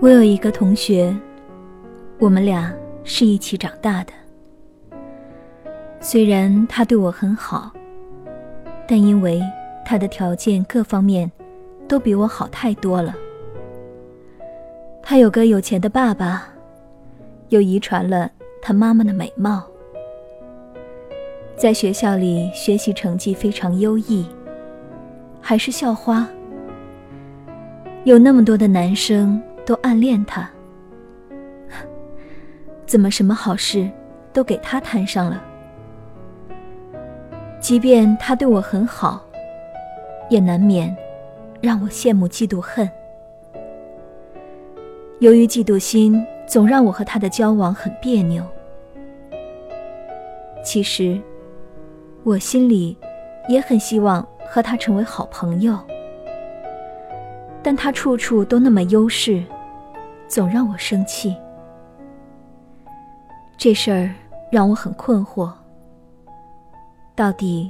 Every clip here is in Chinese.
我有一个同学，我们俩是一起长大的。虽然他对我很好，但因为他的条件各方面都比我好太多了。他有个有钱的爸爸，又遗传了他妈妈的美貌，在学校里学习成绩非常优异，还是校花。有那么多的男生都暗恋他，怎么什么好事都给他摊上了？即便他对我很好，也难免让我羡慕、嫉妒、恨。由于嫉妒心，总让我和他的交往很别扭。其实，我心里也很希望和他成为好朋友。但他处处都那么优势，总让我生气。这事儿让我很困惑。到底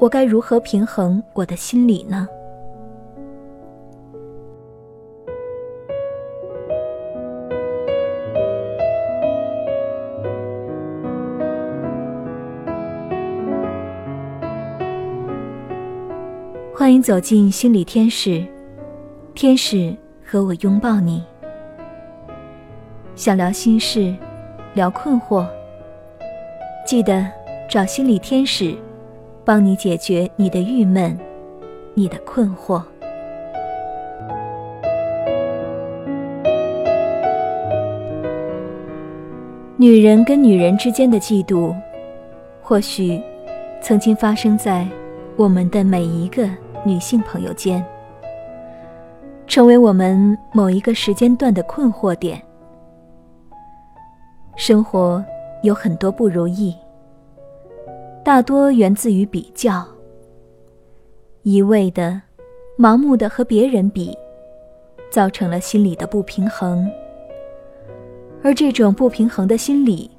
我该如何平衡我的心理呢？欢迎走进心理天使。天使和我拥抱你，想聊心事，聊困惑。记得找心理天使，帮你解决你的郁闷，你的困惑。女人跟女人之间的嫉妒，或许曾经发生在我们的每一个女性朋友间。成为我们某一个时间段的困惑点。生活有很多不如意，大多源自于比较，一味的、盲目的和别人比，造成了心理的不平衡。而这种不平衡的心理，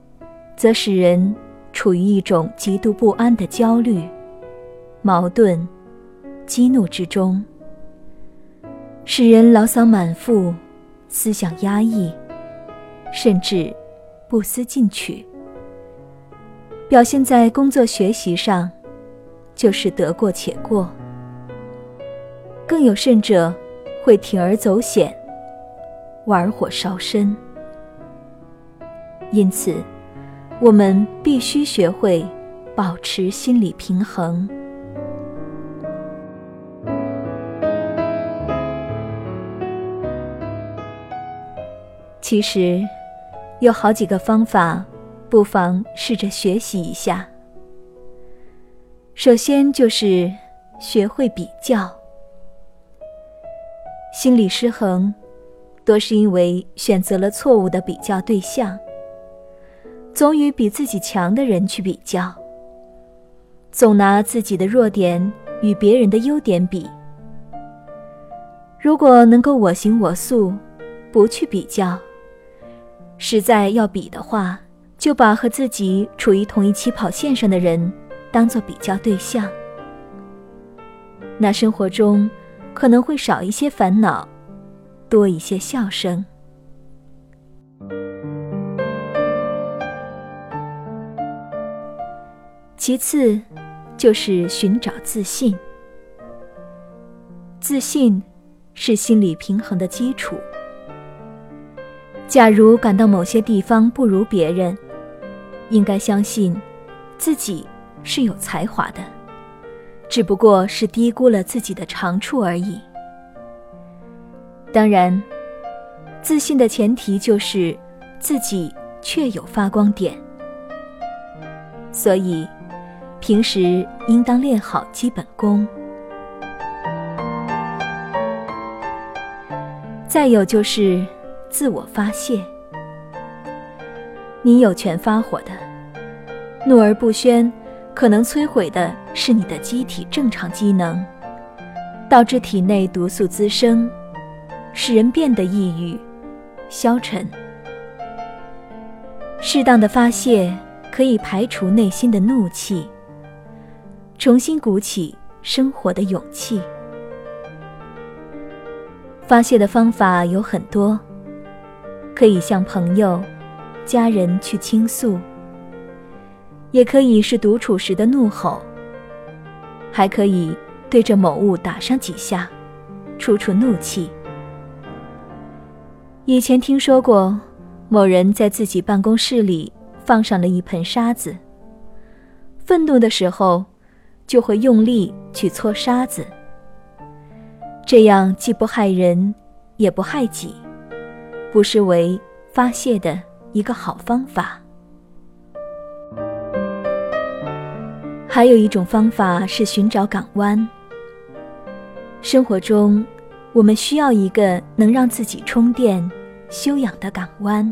则使人处于一种极度不安的焦虑、矛盾、激怒之中。使人牢骚满腹，思想压抑，甚至不思进取。表现在工作学习上，就是得过且过。更有甚者，会铤而走险，玩火烧身。因此，我们必须学会保持心理平衡。其实，有好几个方法，不妨试着学习一下。首先就是学会比较。心理失衡，多是因为选择了错误的比较对象，总与比自己强的人去比较，总拿自己的弱点与别人的优点比。如果能够我行我素，不去比较。实在要比的话，就把和自己处于同一起跑线上的人当做比较对象，那生活中可能会少一些烦恼，多一些笑声。其次，就是寻找自信。自信是心理平衡的基础。假如感到某些地方不如别人，应该相信自己是有才华的，只不过是低估了自己的长处而已。当然，自信的前提就是自己确有发光点，所以平时应当练好基本功。再有就是。自我发泄，你有权发火的，怒而不宣，可能摧毁的是你的机体正常机能，导致体内毒素滋生，使人变得抑郁、消沉。适当的发泄可以排除内心的怒气，重新鼓起生活的勇气。发泄的方法有很多。可以向朋友、家人去倾诉，也可以是独处时的怒吼，还可以对着某物打上几下，出出怒气。以前听说过，某人在自己办公室里放上了一盆沙子，愤怒的时候，就会用力去搓沙子，这样既不害人，也不害己。不失为发泄的一个好方法。还有一种方法是寻找港湾。生活中，我们需要一个能让自己充电、休养的港湾。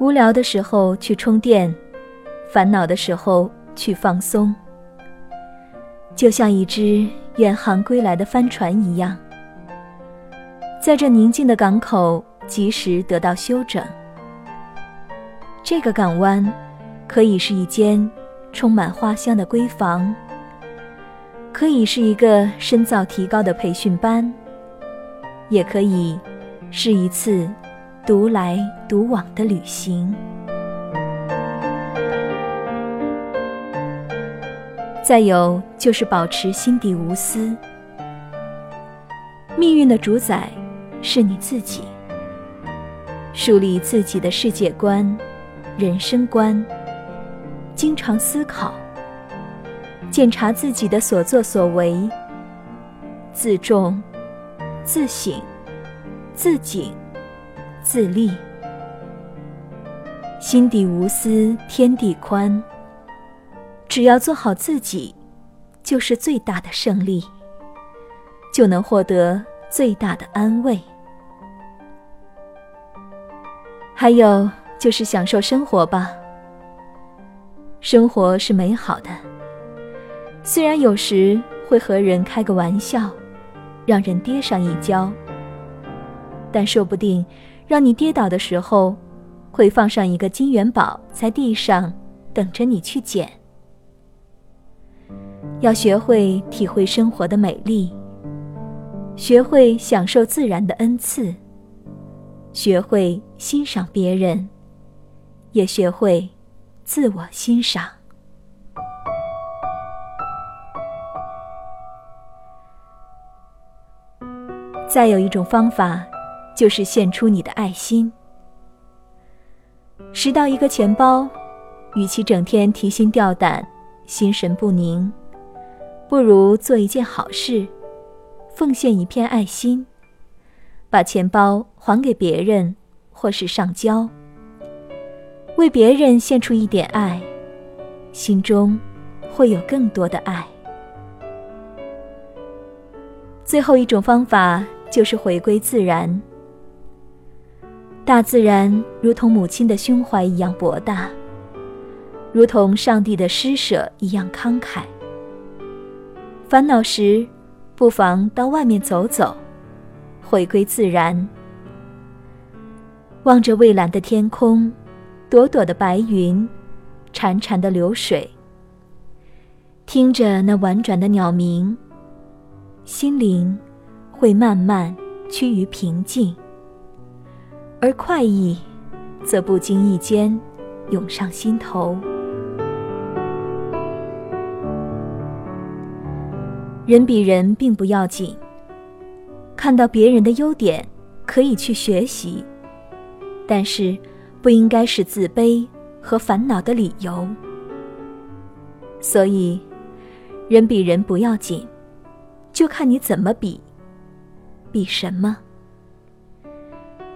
无聊的时候去充电，烦恼的时候去放松，就像一只远航归来的帆船一样。在这宁静的港口，及时得到休整。这个港湾，可以是一间充满花香的闺房，可以是一个深造提高的培训班，也可以是一次独来独往的旅行。再有就是保持心底无私。命运的主宰。是你自己，树立自己的世界观、人生观，经常思考，检查自己的所作所为，自重、自省、自警、自立，心底无私天地宽。只要做好自己，就是最大的胜利，就能获得最大的安慰。还有就是享受生活吧。生活是美好的，虽然有时会和人开个玩笑，让人跌上一跤，但说不定让你跌倒的时候，会放上一个金元宝在地上，等着你去捡。要学会体会生活的美丽，学会享受自然的恩赐。学会欣赏别人，也学会自我欣赏。再有一种方法，就是献出你的爱心。拾到一个钱包，与其整天提心吊胆、心神不宁，不如做一件好事，奉献一片爱心。把钱包还给别人，或是上交，为别人献出一点爱，心中会有更多的爱。最后一种方法就是回归自然。大自然如同母亲的胸怀一样博大，如同上帝的施舍一样慷慨。烦恼时，不妨到外面走走。回归自然，望着蔚蓝的天空，朵朵的白云，潺潺的流水，听着那婉转的鸟鸣，心灵会慢慢趋于平静，而快意则不经意间涌上心头。人比人并不要紧。看到别人的优点，可以去学习，但是不应该是自卑和烦恼的理由。所以，人比人不要紧，就看你怎么比，比什么。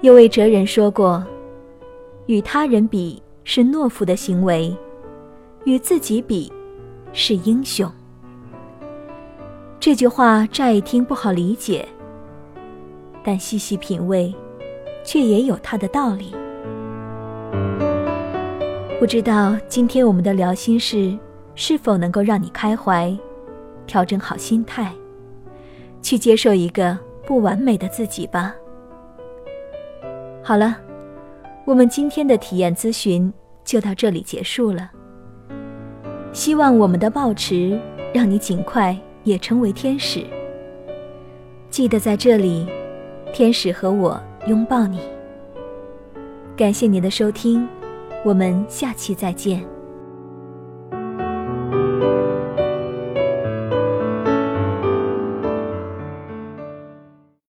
有位哲人说过：“与他人比是懦夫的行为，与自己比是英雄。”这句话乍一听不好理解。但细细品味，却也有它的道理。不知道今天我们的聊心事是否能够让你开怀，调整好心态，去接受一个不完美的自己吧。好了，我们今天的体验咨询就到这里结束了。希望我们的抱持让你尽快也成为天使。记得在这里。天使和我拥抱你。感谢您的收听我们下期再见。